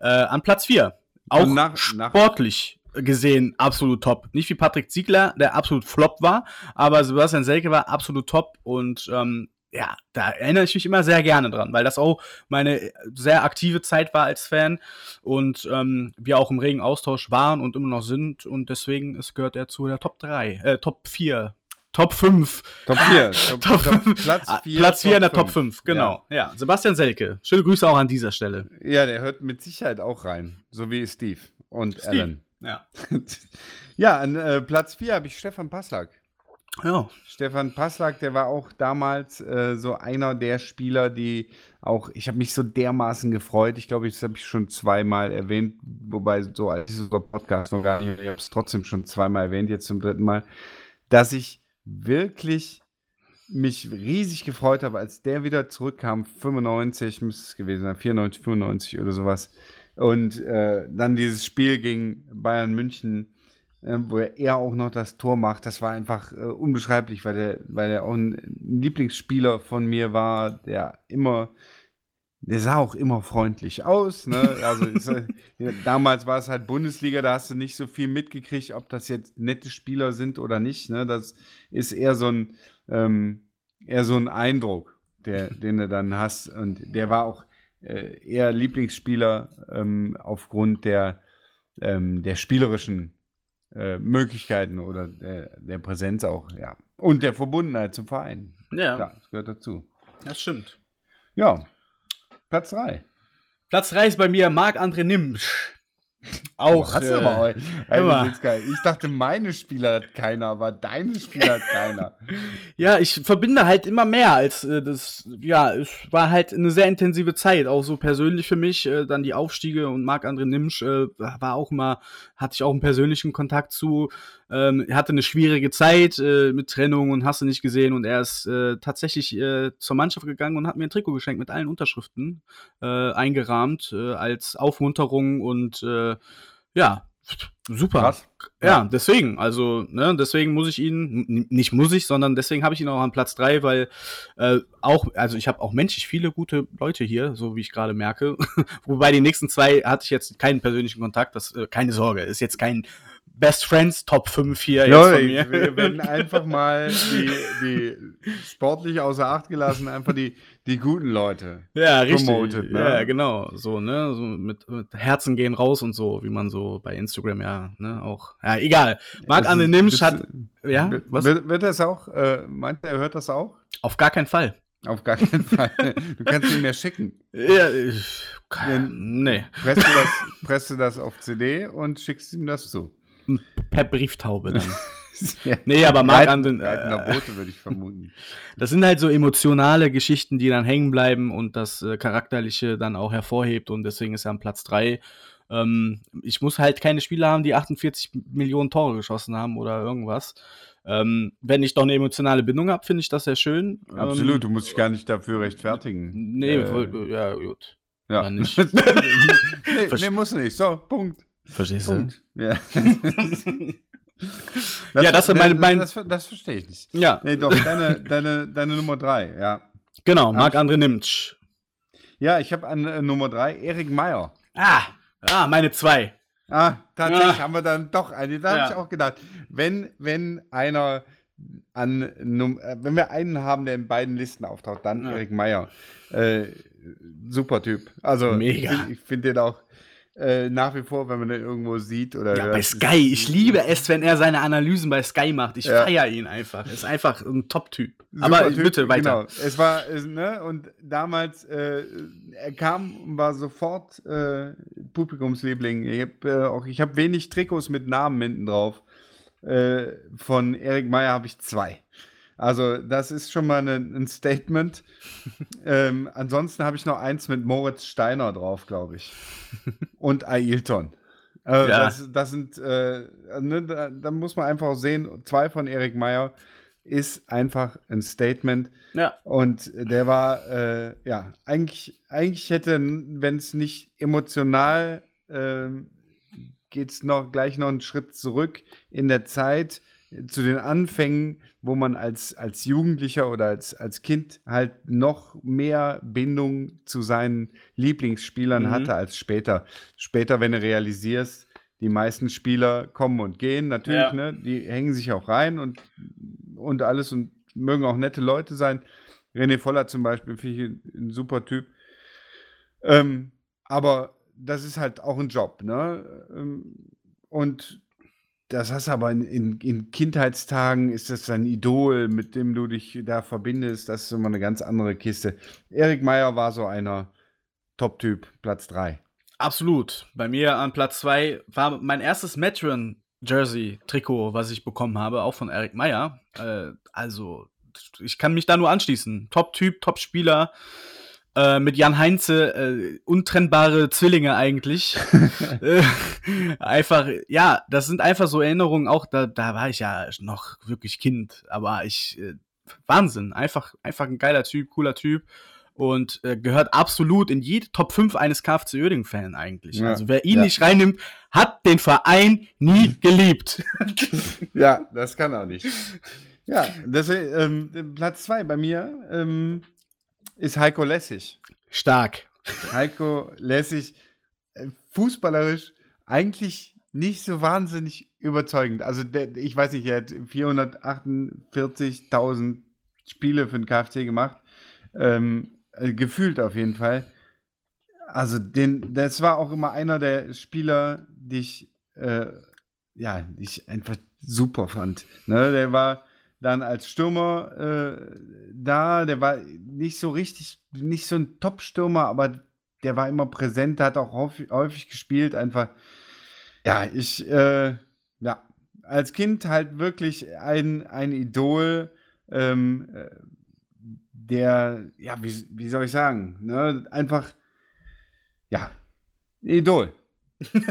[SPEAKER 1] Äh, an Platz 4. Auch nach, sportlich gesehen absolut top. Nicht wie Patrick Ziegler, der absolut flop war, aber Sebastian Selke war absolut top und ähm, ja, da erinnere ich mich immer sehr gerne dran, weil das auch meine sehr aktive Zeit war als Fan und ähm, wir auch im regen Austausch waren und immer noch sind und deswegen ist, gehört er zu der Top 3, äh, Top 4 Top 5.
[SPEAKER 2] Top 4.
[SPEAKER 1] Top, Top, Top, Platz 4. Platz 4 in der Top 5, genau. Ja. ja. Sebastian Selke. Schöne Grüße auch an dieser Stelle.
[SPEAKER 2] Ja, der hört mit Sicherheit auch rein. So wie Steve und Steve. Alan.
[SPEAKER 1] Ja.
[SPEAKER 2] ja, an äh, Platz 4 habe ich Stefan Passlack.
[SPEAKER 1] Ja.
[SPEAKER 2] Stefan Passlack, der war auch damals äh, so einer der Spieler, die auch, ich habe mich so dermaßen gefreut. Ich glaube, das habe ich schon zweimal erwähnt, wobei so als dieser Podcast noch gar nicht, ich habe es trotzdem schon zweimal erwähnt, jetzt zum dritten Mal, dass ich wirklich mich riesig gefreut habe, als der wieder zurückkam, 95 müsste es gewesen sein, 94, 95 oder sowas. Und äh, dann dieses Spiel gegen Bayern München, äh, wo er auch noch das Tor macht, das war einfach äh, unbeschreiblich, weil der, weil er auch ein Lieblingsspieler von mir war, der immer der sah auch immer freundlich aus. Ne? Also ist, damals war es halt Bundesliga, da hast du nicht so viel mitgekriegt, ob das jetzt nette Spieler sind oder nicht. Ne? Das ist eher so ein, ähm, eher so ein Eindruck, der, den du dann hast. Und der war auch äh, eher Lieblingsspieler ähm, aufgrund der, ähm, der spielerischen äh, Möglichkeiten oder der, der Präsenz auch, ja. Und der Verbundenheit zum Verein.
[SPEAKER 1] Ja. Klar,
[SPEAKER 2] das gehört dazu.
[SPEAKER 1] Das stimmt.
[SPEAKER 2] Ja, Platz 3.
[SPEAKER 1] Platz 3 ist bei mir Marc-André Nimsch.
[SPEAKER 2] Auch. Hast äh, aber also ich dachte, meine Spieler hat keiner, aber deine Spieler hat keiner.
[SPEAKER 1] ja, ich verbinde halt immer mehr als äh, das. Ja, es war halt eine sehr intensive Zeit, auch so persönlich für mich. Äh, dann die Aufstiege und Marc-André Nimsch äh, war auch immer, hatte ich auch einen persönlichen Kontakt zu. Ähm, er hatte eine schwierige Zeit äh, mit Trennung und hast du nicht gesehen und er ist äh, tatsächlich äh, zur Mannschaft gegangen und hat mir ein Trikot geschenkt mit allen Unterschriften äh, eingerahmt äh, als Aufmunterung und äh, ja, super. Krass. Ja, ja, deswegen, also, ne, deswegen muss ich ihn, nicht muss ich, sondern deswegen habe ich ihn auch an Platz 3, weil äh, auch, also ich habe auch menschlich viele gute Leute hier, so wie ich gerade merke. Wobei die nächsten zwei hatte ich jetzt keinen persönlichen Kontakt, das, äh, keine Sorge, ist jetzt kein Best Friends Top 5 hier
[SPEAKER 2] jetzt von mir. Wir werden einfach mal die, die sportlich außer Acht gelassen, einfach die, die guten Leute.
[SPEAKER 1] Ja, richtig. Promoted, ne? Ja, genau. So, ne, so mit, mit, Herzen gehen raus und so, wie man so bei Instagram ja, ne, auch. Ja, egal. Marc Anne Nimsch hat. Ja,
[SPEAKER 2] was? Wird, wird das auch, äh, meint er, hört das auch?
[SPEAKER 1] Auf gar keinen Fall.
[SPEAKER 2] Auf gar keinen Fall. Du kannst ihn mir schicken.
[SPEAKER 1] Ja, ich, nee.
[SPEAKER 2] Presst du, das, presst du das auf CD und schickst ihm das zu
[SPEAKER 1] per Brieftaube dann. ja. Nee, aber Marc Anden.
[SPEAKER 2] Äh, Boote würde ich vermuten.
[SPEAKER 1] Das sind halt so emotionale Geschichten, die dann hängen bleiben und das äh, Charakterliche dann auch hervorhebt und deswegen ist er am Platz 3. Ähm, ich muss halt keine Spieler haben, die 48 Millionen Tore geschossen haben oder irgendwas. Ähm, wenn ich doch eine emotionale Bindung habe, finde ich das sehr schön.
[SPEAKER 2] Absolut, ähm, du musst dich gar nicht dafür rechtfertigen.
[SPEAKER 1] Nee, äh, ja, gut.
[SPEAKER 2] Ja. Nicht. nee, nee, muss nicht. So, Punkt.
[SPEAKER 1] Verstehst du?
[SPEAKER 2] Ja.
[SPEAKER 1] Das, ja, das ist mein, mein
[SPEAKER 2] das, das, das, verstehe ich nicht.
[SPEAKER 1] Ja.
[SPEAKER 2] Nee, doch, deine, deine, deine Nummer drei, ja.
[SPEAKER 1] Genau, Marc-André Nimtsch.
[SPEAKER 2] Ja, ich habe an äh, Nummer drei Erik Meyer.
[SPEAKER 1] Ah, ah, meine zwei.
[SPEAKER 2] Ah, tatsächlich ah. haben wir dann doch eine. Da ja. habe ich auch gedacht, wenn, wenn einer an, äh, wenn wir einen haben, der in beiden Listen auftaucht, dann ja. Erik Meyer. Äh, super Typ. Also,
[SPEAKER 1] Mega.
[SPEAKER 2] ich, ich finde den auch äh, nach wie vor, wenn man den irgendwo sieht oder
[SPEAKER 1] ja, hört. Bei Sky, ich liebe es, wenn er seine Analysen bei Sky macht. Ich ja. feiere ihn einfach. Er ist einfach ein Top-Typ. Aber typ, bitte weiter. Genau.
[SPEAKER 2] Es war, ne, und damals, äh, er kam und war sofort äh, Publikumsliebling. Ich habe äh, auch, ich habe wenig Trikots mit Namen hinten drauf. Äh, von Erik Meyer habe ich zwei. Also, das ist schon mal eine, ein Statement. ähm, ansonsten habe ich noch eins mit Moritz Steiner drauf, glaube ich. Und Ailton. Also ja. das, das, sind, äh, ne, da, da, muss man einfach sehen, zwei von Erik Meyer. ist einfach ein Statement.
[SPEAKER 1] Ja.
[SPEAKER 2] Und der war, äh, ja, eigentlich, eigentlich hätte, wenn es nicht emotional, äh, geht es noch gleich noch einen Schritt zurück in der Zeit zu den Anfängen, wo man als, als Jugendlicher oder als, als Kind halt noch mehr Bindung zu seinen Lieblingsspielern mhm. hatte als später. Später, wenn du realisierst, die meisten Spieler kommen und gehen, natürlich, ja. ne? Die hängen sich auch rein und, und alles und mögen auch nette Leute sein. René Voller zum Beispiel, finde ich ein super Typ. Ähm, aber das ist halt auch ein Job, ne? Ähm, und das hast du aber in, in, in, Kindheitstagen, ist das ein Idol, mit dem du dich da verbindest. Das ist immer eine ganz andere Kiste. Erik Meyer war so einer Top-Typ, Platz 3.
[SPEAKER 1] Absolut. Bei mir an Platz 2 war mein erstes Metron Jersey Trikot, was ich bekommen habe, auch von Erik Meyer. Äh, also, ich kann mich da nur anschließen. Top-Typ, Top-Spieler. Äh, mit Jan Heinze äh, untrennbare Zwillinge eigentlich. äh, einfach, ja, das sind einfach so Erinnerungen, auch da, da war ich ja noch wirklich Kind, aber ich, äh, Wahnsinn, einfach, einfach ein geiler Typ, cooler Typ und äh, gehört absolut in jede Top 5 eines KFC Uerdingen-Fan eigentlich. Ja, also wer ihn ja. nicht reinnimmt, hat den Verein nie geliebt.
[SPEAKER 2] ja, das kann er nicht. Ja, das, ähm, Platz 2 bei mir. Ähm, ist Heiko Lessig.
[SPEAKER 1] Stark.
[SPEAKER 2] Heiko Lessig, äh, fußballerisch eigentlich nicht so wahnsinnig überzeugend. Also der, ich weiß nicht, er hat 448.000 Spiele für den KFC gemacht. Ähm, äh, gefühlt auf jeden Fall. Also den, das war auch immer einer der Spieler, die ich, äh, ja, die ich einfach super fand. Ne, der war dann als Stürmer äh, da. Der war nicht so richtig, nicht so ein Top-Stürmer, aber der war immer präsent, hat auch häufig, häufig gespielt. Einfach, ja, ich, äh, ja, als Kind halt wirklich ein, ein Idol, ähm, äh, der, ja, wie, wie soll ich sagen, ne? einfach, ja, Idol.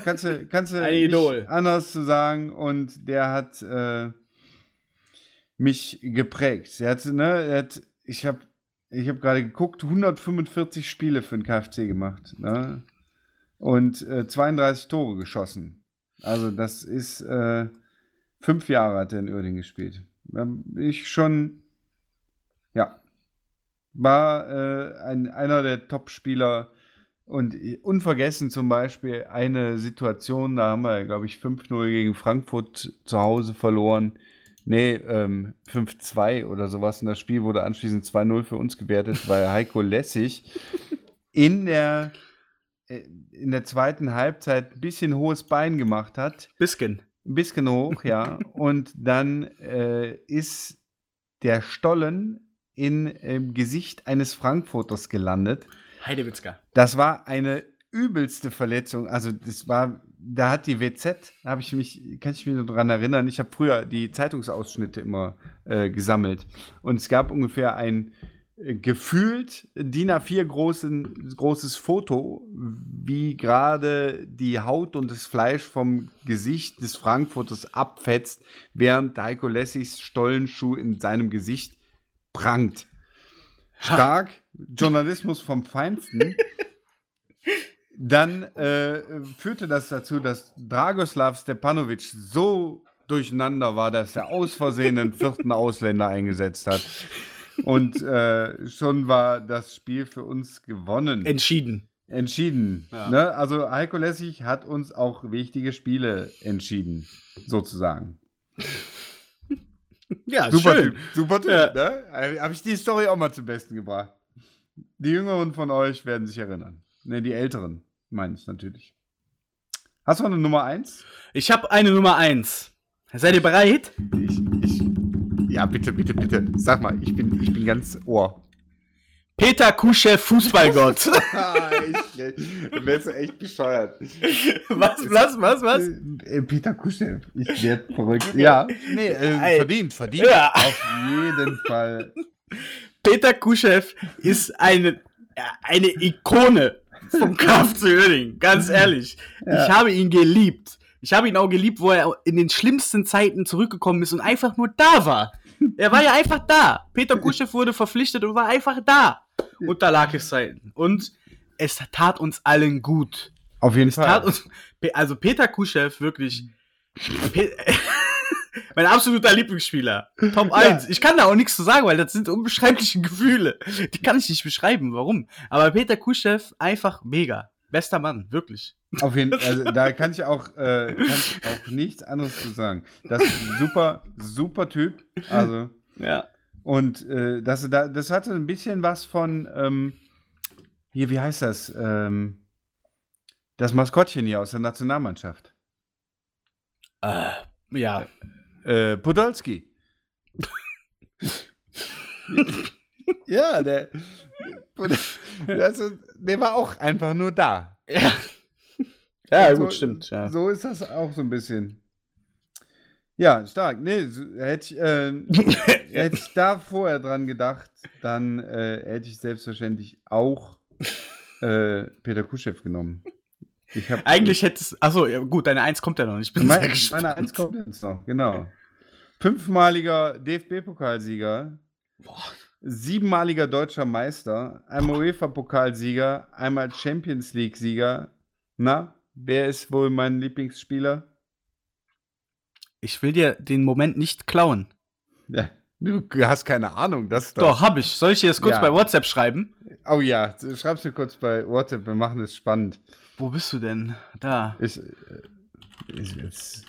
[SPEAKER 2] Kannst du, kannst du
[SPEAKER 1] ein Idol.
[SPEAKER 2] anders zu sagen und der hat, äh, mich geprägt. Er hat, ne, er hat, ich habe ich hab gerade geguckt, 145 Spiele für den KFC gemacht. Ne? Und äh, 32 Tore geschossen. Also das ist, äh, fünf Jahre hat er in Uerdingen gespielt. Ich schon, ja, war äh, ein, einer der Top-Spieler und unvergessen zum Beispiel eine Situation, da haben wir, glaube ich, 5-0 gegen Frankfurt zu Hause verloren. Nee, ähm, 5-2 oder sowas. Und das Spiel wurde anschließend 2-0 für uns gewertet, weil Heiko Lessig in der, äh, in der zweiten Halbzeit ein bisschen hohes Bein gemacht hat.
[SPEAKER 1] Bisschen.
[SPEAKER 2] Ein bisschen hoch, ja. Und dann äh, ist der Stollen in, im Gesicht eines Frankfurters gelandet.
[SPEAKER 1] Heidewitzka.
[SPEAKER 2] Das war eine übelste Verletzung. Also das war, da hat die WZ, habe ich mich, kann ich mich nur daran erinnern, ich habe früher die Zeitungsausschnitte immer äh, gesammelt. Und es gab ungefähr ein äh, gefühlt DIN A4 großen, großes Foto, wie gerade die Haut und das Fleisch vom Gesicht des Frankfurters abfetzt, während Heiko Lessigs Stollenschuh in seinem Gesicht prangt. Stark, Journalismus vom Feinsten. Dann äh, führte das dazu, dass Dragoslav Stepanovic so durcheinander war, dass er aus Versehen einen vierten Ausländer eingesetzt hat. Und äh, schon war das Spiel für uns gewonnen.
[SPEAKER 1] Entschieden.
[SPEAKER 2] Entschieden. Ja. Ne? Also Heiko Lessig hat uns auch wichtige Spiele entschieden, sozusagen.
[SPEAKER 1] Ja,
[SPEAKER 2] super
[SPEAKER 1] schön.
[SPEAKER 2] Typ. Super Typ, ja. ne? Habe ich die Story auch mal zum Besten gebracht. Die Jüngeren von euch werden sich erinnern. Ne, die Älteren meine ich natürlich. Hast du eine Nummer 1?
[SPEAKER 1] Ich habe eine Nummer 1. Seid ihr bereit?
[SPEAKER 2] Ich, ich, ja, bitte, bitte, bitte. Sag mal, ich bin, ich bin ganz Ohr.
[SPEAKER 1] Peter Kuschew, Fußballgott.
[SPEAKER 2] du wärst echt bescheuert.
[SPEAKER 1] Was, was, was, was?
[SPEAKER 2] Äh, Peter Kuschew. Ich werde verrückt. Ja, nee, äh, verdient, verdient.
[SPEAKER 1] Ja.
[SPEAKER 2] Auf jeden Fall.
[SPEAKER 1] Peter Kuschew ist eine, eine Ikone vom KFC Uerdingen, ganz ehrlich. Ja. Ich habe ihn geliebt. Ich habe ihn auch geliebt, wo er in den schlimmsten Zeiten zurückgekommen ist und einfach nur da war. er war ja einfach da. Peter Kuschew wurde verpflichtet und war einfach da. Unter Lakis Zeiten. Und es tat uns allen gut.
[SPEAKER 2] Auf jeden es Fall.
[SPEAKER 1] Uns, also Peter Kuschew, wirklich. mein absoluter Lieblingsspieler. Top 1. Ja. Ich kann da auch nichts zu sagen, weil das sind unbeschreibliche Gefühle. Die kann ich nicht beschreiben, warum. Aber Peter Kuschew, einfach mega. Bester Mann, wirklich.
[SPEAKER 2] Auf jeden Fall, also da kann ich auch, äh, kann ich auch nichts anderes zu sagen. Das ist ein super, super Typ. Also.
[SPEAKER 1] Ja.
[SPEAKER 2] Und äh, das, das hatte ein bisschen was von, ähm, hier, wie heißt das? Ähm, das Maskottchen hier aus der Nationalmannschaft.
[SPEAKER 1] Äh, ja.
[SPEAKER 2] Äh, Podolski. ja, der, also, der war auch einfach nur da.
[SPEAKER 1] Ja, ja so, gut, stimmt. Ja.
[SPEAKER 2] So ist das auch so ein bisschen. Ja, stark. Nee, hätte ich, äh, hätte ich da vorher dran gedacht, dann äh, hätte ich selbstverständlich auch äh, Peter Kuschew genommen.
[SPEAKER 1] Eigentlich hättest Achso, ja, gut, deine Eins kommt ja noch nicht.
[SPEAKER 2] Meine, meine Eins kommt jetzt noch, genau. Fünfmaliger DFB-Pokalsieger. Siebenmaliger deutscher Meister. Einmal UEFA-Pokalsieger. Einmal Champions League-Sieger. Na, wer ist wohl mein Lieblingsspieler?
[SPEAKER 1] Ich will dir den Moment nicht klauen.
[SPEAKER 2] Ja, du hast keine Ahnung. Das
[SPEAKER 1] doch, doch hab ich. Soll ich dir das kurz ja. bei WhatsApp schreiben?
[SPEAKER 2] Oh ja, schreib's mir kurz bei WhatsApp. Wir machen es spannend.
[SPEAKER 1] Wo bist du denn? Da.
[SPEAKER 2] Ich, äh, ich, jetzt.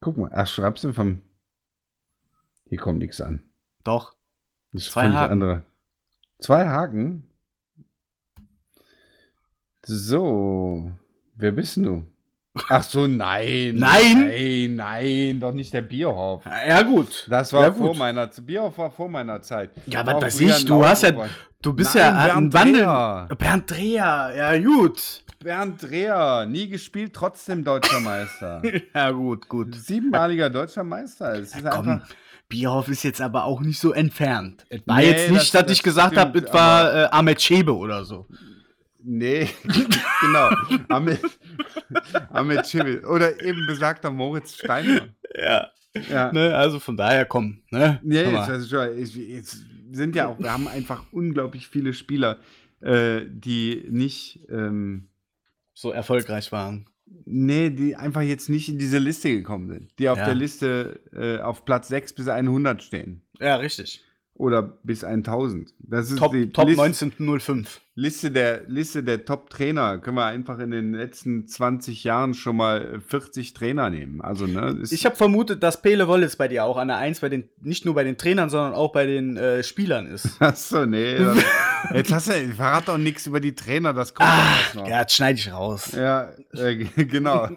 [SPEAKER 2] Guck mal, ach, schreibst du vom. Hier kommt nichts an.
[SPEAKER 1] Doch.
[SPEAKER 2] Das ist Zwei Haken. andere. Zwei Haken? So. Wer bist du? Ach so, nein.
[SPEAKER 1] Nein?
[SPEAKER 2] Nein, nein, doch nicht der Bierhoff.
[SPEAKER 1] Ja, gut.
[SPEAKER 2] Das war
[SPEAKER 1] ja,
[SPEAKER 2] vor meiner Zeit. Bierhoff war vor meiner Zeit.
[SPEAKER 1] Ja, aber das ich, du hast ja, du bist nein, ja ein Wandel. Bernd Dreher, ja, gut.
[SPEAKER 2] Bernd Dreher, nie gespielt, trotzdem deutscher Meister.
[SPEAKER 1] ja, gut, gut.
[SPEAKER 2] Siebenmaliger deutscher Meister. Es ist ja, komm, einfach.
[SPEAKER 1] Bierhoff ist jetzt aber auch nicht so entfernt. Es war nee, jetzt nicht, das, dass ich gesagt habe, es war äh, Ahmed Schebe oder so.
[SPEAKER 2] Nee, genau. Ahmed, Ahmed Schebe. Oder eben besagter Moritz Steiner.
[SPEAKER 1] Ja. ja. Ne, also von daher komm. Ne?
[SPEAKER 2] Nee, jetzt, also, jetzt sind ja auch, wir haben einfach unglaublich viele Spieler, äh, die nicht. Ähm,
[SPEAKER 1] so erfolgreich waren.
[SPEAKER 2] Nee, die einfach jetzt nicht in diese Liste gekommen sind. Die auf ja. der Liste äh, auf Platz 6 bis 100 stehen.
[SPEAKER 1] Ja, richtig.
[SPEAKER 2] Oder bis 1000.
[SPEAKER 1] Das ist Top, die Top List 1905.
[SPEAKER 2] Liste der, Liste der Top-Trainer. Können wir einfach in den letzten 20 Jahren schon mal 40 Trainer nehmen. Also, ne,
[SPEAKER 1] ich habe vermutet, dass Pele Wollitz bei dir auch an der 1 bei den, nicht nur bei den Trainern, sondern auch bei den äh, Spielern ist.
[SPEAKER 2] Achso, nee. jetzt hast du, verrat doch nichts über die Trainer, das kommt
[SPEAKER 1] ah, noch. Ja, das schneide ich raus.
[SPEAKER 2] Ja, äh, genau.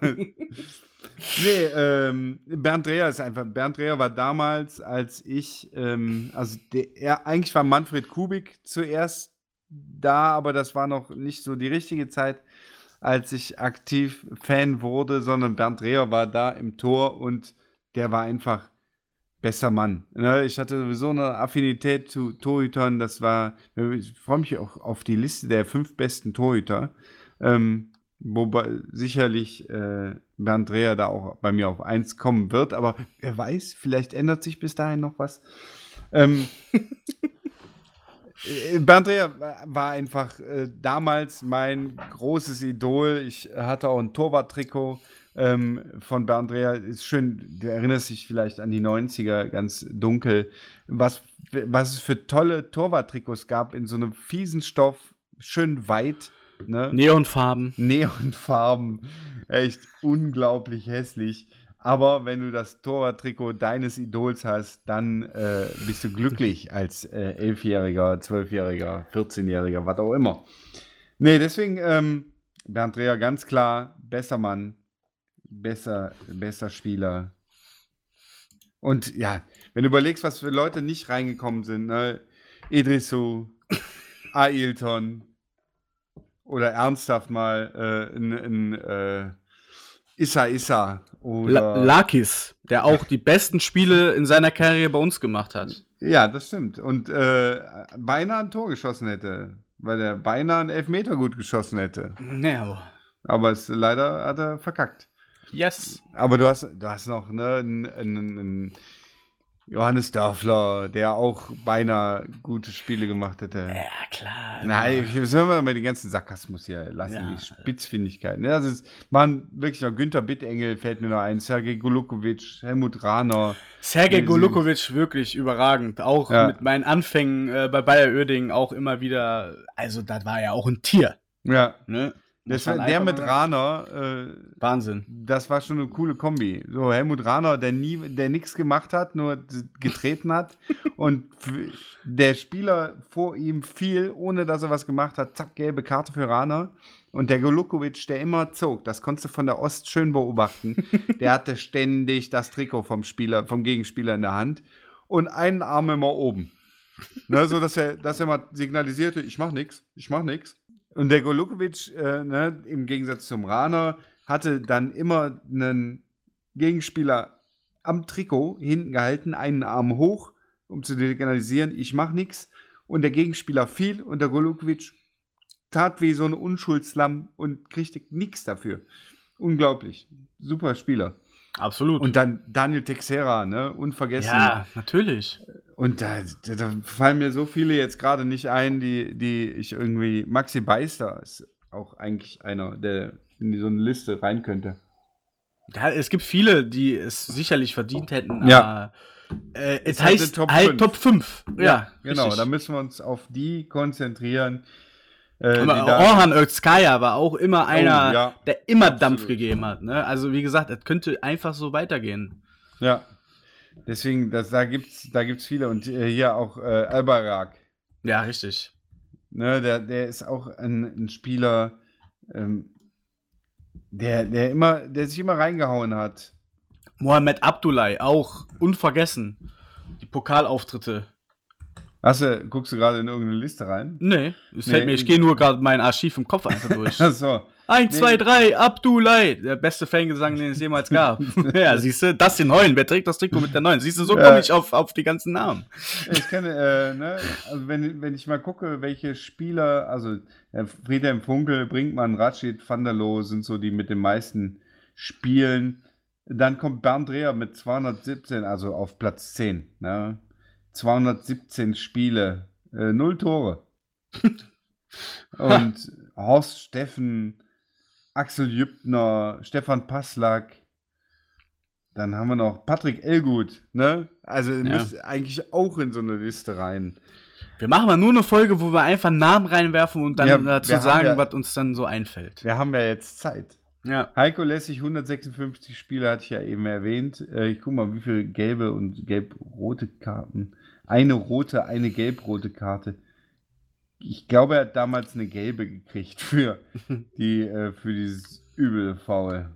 [SPEAKER 2] Nee, ähm, Bernd Dreher ist einfach. Bernd Dreher war damals, als ich, ähm, also der, er, eigentlich war Manfred Kubik zuerst da, aber das war noch nicht so die richtige Zeit, als ich aktiv Fan wurde, sondern Bernd Dreher war da im Tor und der war einfach besser Mann. Ne? Ich hatte sowieso eine Affinität zu Torhütern. Das war, ich freue mich auch auf die Liste der fünf besten Torhüter. Ähm, Wobei sicherlich äh, Bernd Dreher da auch bei mir auf 1 kommen wird, aber wer weiß, vielleicht ändert sich bis dahin noch was. Ähm, äh, Bernd Dreher war einfach äh, damals mein großes Idol. Ich hatte auch ein Torwarttrikot ähm, von Bernd Dreher. Ist schön, du erinnerst dich vielleicht an die 90er ganz dunkel, was, was es für tolle Torwarttrikots gab in so einem fiesen Stoff, schön weit
[SPEAKER 1] Ne? Neonfarben.
[SPEAKER 2] Neonfarben. Echt unglaublich hässlich. Aber wenn du das Torwarttrikot deines Idols hast, dann äh, bist du glücklich als äh, Elfjähriger, Zwölfjähriger, 14-Jähriger, was auch immer. Nee, deswegen ähm, Bernd Dreher ganz klar, besser Mann, besser, besser Spieler. Und ja, wenn du überlegst, was für Leute nicht reingekommen sind, ne? Idrisu, Ailton, oder ernsthaft mal äh, in, in äh, Issa Issa
[SPEAKER 1] oder Lakis, der auch die besten Spiele in seiner Karriere bei uns gemacht hat.
[SPEAKER 2] Ja, das stimmt. Und äh, beinahe ein Tor geschossen hätte, weil er beinahe einen Elfmeter gut geschossen hätte.
[SPEAKER 1] Ja.
[SPEAKER 2] Aber es, leider hat er verkackt.
[SPEAKER 1] Yes.
[SPEAKER 2] Aber du hast, du hast noch ne, einen, einen, Johannes Dörfler, der auch beinahe gute Spiele gemacht hätte.
[SPEAKER 1] Ja, klar.
[SPEAKER 2] Nein, wir sollen mal die ganzen Sarkasmus hier lassen, ja. die Spitzfindigkeiten. Ja, das ist, man, wirklich noch Günther Bittengel fällt mir noch ein, Sergej Golukovic, Helmut Rahner.
[SPEAKER 1] Sergej Golukovic wirklich überragend. Auch ja. mit meinen Anfängen äh, bei Bayer Oerding auch immer wieder, also das war ja auch ein Tier.
[SPEAKER 2] Ja. Ne? Das war, der mit Rahner. Äh,
[SPEAKER 1] Wahnsinn.
[SPEAKER 2] Das war schon eine coole Kombi. So Helmut Rahner, der nie, der nichts gemacht hat, nur getreten hat. und der Spieler vor ihm fiel, ohne dass er was gemacht hat. Zack, gelbe Karte für Rahner. Und der Golukovic, der immer zog, das konntest du von der Ost schön beobachten. der hatte ständig das Trikot vom Spieler, vom Gegenspieler in der Hand und einen Arm immer oben. ne, so dass er, dass er mal signalisierte, ich mach nichts, ich mach nichts. Und der Golukovic, äh, ne, im Gegensatz zum Raner, hatte dann immer einen Gegenspieler am Trikot hinten gehalten, einen Arm hoch, um zu signalisieren, ich mache nichts. Und der Gegenspieler fiel und der Golukovic tat wie so ein Unschuldslamm und kriegte nichts dafür. Unglaublich. Super Spieler.
[SPEAKER 1] Absolut.
[SPEAKER 2] Und dann Daniel Texera, ne? Unvergessen.
[SPEAKER 1] Ja, natürlich.
[SPEAKER 2] Und da, da fallen mir so viele jetzt gerade nicht ein, die, die ich irgendwie. Maxi Beister ist auch eigentlich einer, der in so eine Liste rein könnte.
[SPEAKER 1] Ja, es gibt viele, die es sicherlich verdient hätten.
[SPEAKER 2] Ja.
[SPEAKER 1] äh, es, heißt Top 5. Top 5. Ja, ja
[SPEAKER 2] genau. Richtig. Da müssen wir uns auf die konzentrieren.
[SPEAKER 1] Äh, Orhan Özkaya war auch immer oh, einer, oh, ja. der immer Absolut. Dampf gegeben hat. Ne? Also wie gesagt, es könnte einfach so weitergehen.
[SPEAKER 2] Ja, deswegen, das, da gibt es da gibt's viele. Und äh, hier auch äh, Albarak.
[SPEAKER 1] Ja, richtig.
[SPEAKER 2] Ne, der, der ist auch ein, ein Spieler, ähm, der, der, immer, der sich immer reingehauen hat.
[SPEAKER 1] Mohamed Abdullahi, auch unvergessen. Die Pokalauftritte.
[SPEAKER 2] Hast du, guckst du gerade in irgendeine Liste rein?
[SPEAKER 1] Nee, es nee, fällt mir, ich gehe nur gerade mein Archiv im Kopf einfach durch.
[SPEAKER 2] Ach so.
[SPEAKER 1] 1, nee. 2, 3, Abdulai, der beste Fangesang, den es jemals gab. ja, siehst du, das den neuen, wer trägt das Trikot mit der neuen? Siehst du, so komme ich auf, auf die ganzen Namen.
[SPEAKER 2] Ich kenne, äh, ne, also wenn, wenn ich mal gucke, welche Spieler, also äh, Friedhelm Funkel, Brinkmann, Ratschid, Van der Loo sind so die mit den meisten Spielen. Dann kommt Bernd Dreher mit 217, also auf Platz 10. Ne? 217 Spiele, äh, null Tore. Und Horst Steffen, Axel Jübner, Stefan Passlack, dann haben wir noch Patrick Elgut, ne? Also ja. müsst eigentlich auch in so eine Liste rein.
[SPEAKER 1] Wir machen mal nur eine Folge, wo wir einfach Namen reinwerfen und dann ja, dazu sagen, ja, was uns dann so einfällt.
[SPEAKER 2] Wir haben ja jetzt Zeit.
[SPEAKER 1] Ja.
[SPEAKER 2] Heiko Lässig, 156 Spiele, hatte ich ja eben erwähnt. Äh, ich guck mal, wie viele gelbe und gelb-rote Karten eine rote, eine gelb-rote Karte. Ich glaube, er hat damals eine gelbe gekriegt für, die, äh, für dieses übel Foul.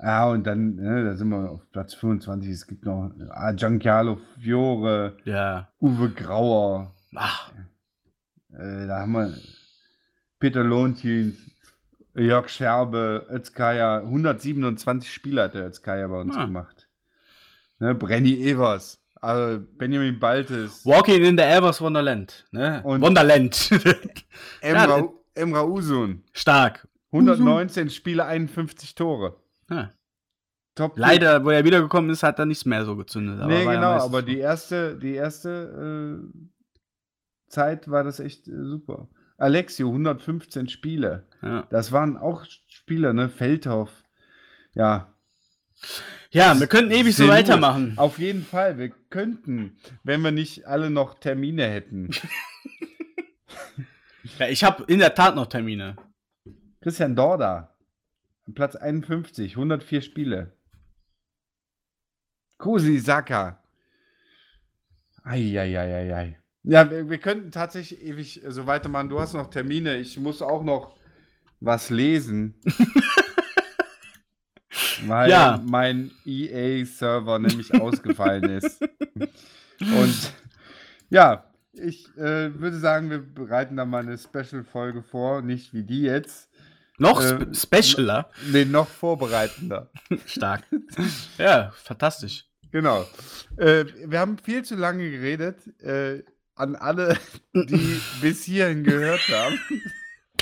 [SPEAKER 2] Ja, und dann, ne, da sind wir auf Platz 25. Es gibt noch ah, Giancarlo Fiore,
[SPEAKER 1] ja.
[SPEAKER 2] Uwe Grauer.
[SPEAKER 1] Ach.
[SPEAKER 2] Äh, da haben wir Peter Lohntin, Jörg Scherbe, Özkaya. 127 Spieler hat der Özkaya bei uns ah. gemacht. Ne, Brenny Evers. Also Benjamin Baltes.
[SPEAKER 1] Walking in the Elvers Wonderland. Ne? Und Wonderland.
[SPEAKER 2] Emra, ja, Emra Usun.
[SPEAKER 1] Stark.
[SPEAKER 2] 119 Usun. Spiele, 51 Tore.
[SPEAKER 1] Ja. Top Leider, wo er wiedergekommen ist, hat er nichts mehr so gezündet.
[SPEAKER 2] Aber nee, genau, aber die erste, die erste äh, Zeit war das echt äh, super. Alexio, 115 Spiele.
[SPEAKER 1] Ja.
[SPEAKER 2] Das waren auch Spieler, ne? Feldhoff. Ja,
[SPEAKER 1] ja, wir könnten ewig so weitermachen.
[SPEAKER 2] Auf jeden Fall, wir könnten, wenn wir nicht alle noch Termine hätten.
[SPEAKER 1] ja, ich habe in der Tat noch Termine.
[SPEAKER 2] Christian Dorda, Platz 51, 104 Spiele. Kusi Saka. Eieieiei. Ja, wir, wir könnten tatsächlich ewig so weitermachen. Du hast noch Termine. Ich muss auch noch was lesen. weil ja. mein EA-Server nämlich ausgefallen ist. Und ja, ich äh, würde sagen, wir bereiten da mal eine Special-Folge vor, nicht wie die jetzt.
[SPEAKER 1] Noch äh, specialer?
[SPEAKER 2] Nee, noch vorbereitender.
[SPEAKER 1] Stark. Ja, fantastisch.
[SPEAKER 2] Genau. Äh, wir haben viel zu lange geredet. Äh, an alle, die bis hierhin gehört haben.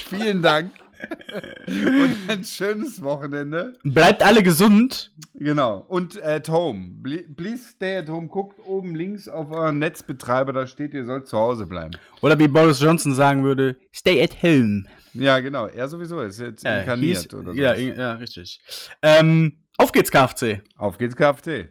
[SPEAKER 2] Vielen Dank. und ein schönes Wochenende.
[SPEAKER 1] Bleibt alle gesund.
[SPEAKER 2] Genau. Und at home. Please stay at home. Guckt oben links auf euren Netzbetreiber, da steht, ihr sollt zu Hause bleiben.
[SPEAKER 1] Oder wie Boris Johnson sagen würde, stay at home.
[SPEAKER 2] Ja, genau. Er sowieso ist jetzt ja, inkarniert.
[SPEAKER 1] Hieß, oder so. ja, ja, richtig. Ähm, auf geht's, KFC.
[SPEAKER 2] Auf geht's, KFC.